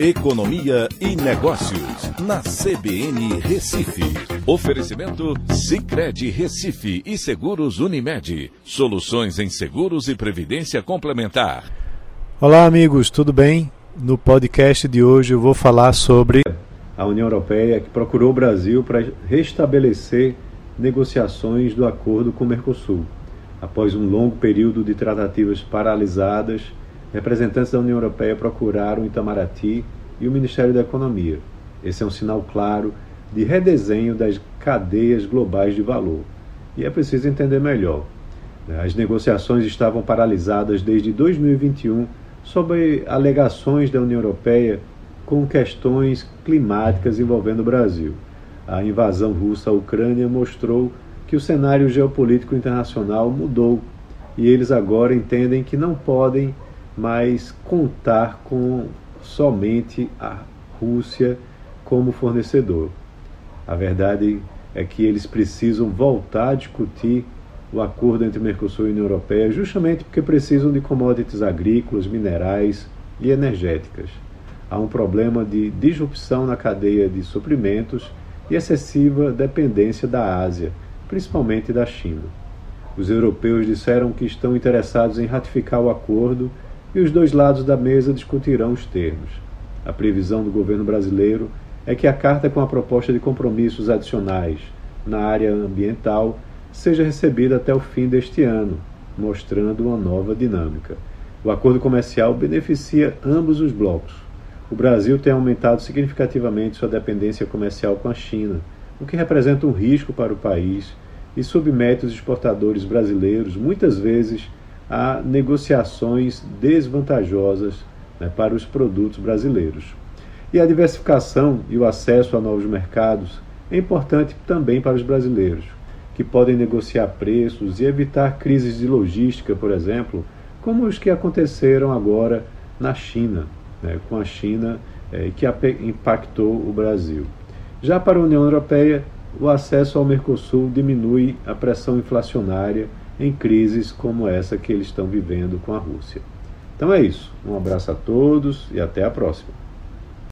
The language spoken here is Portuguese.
Economia e Negócios, na CBN Recife. Oferecimento Cicred Recife e Seguros Unimed. Soluções em seguros e previdência complementar. Olá, amigos, tudo bem? No podcast de hoje eu vou falar sobre a União Europeia que procurou o Brasil para restabelecer negociações do acordo com o Mercosul. Após um longo período de tratativas paralisadas, representantes da União Europeia procuraram Itamaraty e o Ministério da Economia. Esse é um sinal claro de redesenho das cadeias globais de valor. E é preciso entender melhor. As negociações estavam paralisadas desde 2021 sob alegações da União Europeia com questões climáticas envolvendo o Brasil. A invasão russa à Ucrânia mostrou que o cenário geopolítico internacional mudou e eles agora entendem que não podem mais contar com somente a Rússia como fornecedor. A verdade é que eles precisam voltar a discutir o acordo entre Mercosul e União Europeia justamente porque precisam de commodities agrícolas, minerais e energéticas. Há um problema de disrupção na cadeia de suprimentos e excessiva dependência da Ásia principalmente da China. Os europeus disseram que estão interessados em ratificar o acordo e os dois lados da mesa discutirão os termos. A previsão do governo brasileiro é que a carta com a proposta de compromissos adicionais na área ambiental seja recebida até o fim deste ano, mostrando uma nova dinâmica. O acordo comercial beneficia ambos os blocos. O Brasil tem aumentado significativamente sua dependência comercial com a China o que representa um risco para o país e submete os exportadores brasileiros, muitas vezes, a negociações desvantajosas né, para os produtos brasileiros. E a diversificação e o acesso a novos mercados é importante também para os brasileiros, que podem negociar preços e evitar crises de logística, por exemplo, como os que aconteceram agora na China, né, com a China eh, que impactou o Brasil. Já para a União Europeia, o acesso ao Mercosul diminui a pressão inflacionária em crises como essa que eles estão vivendo com a Rússia. Então é isso. Um abraço a todos e até a próxima.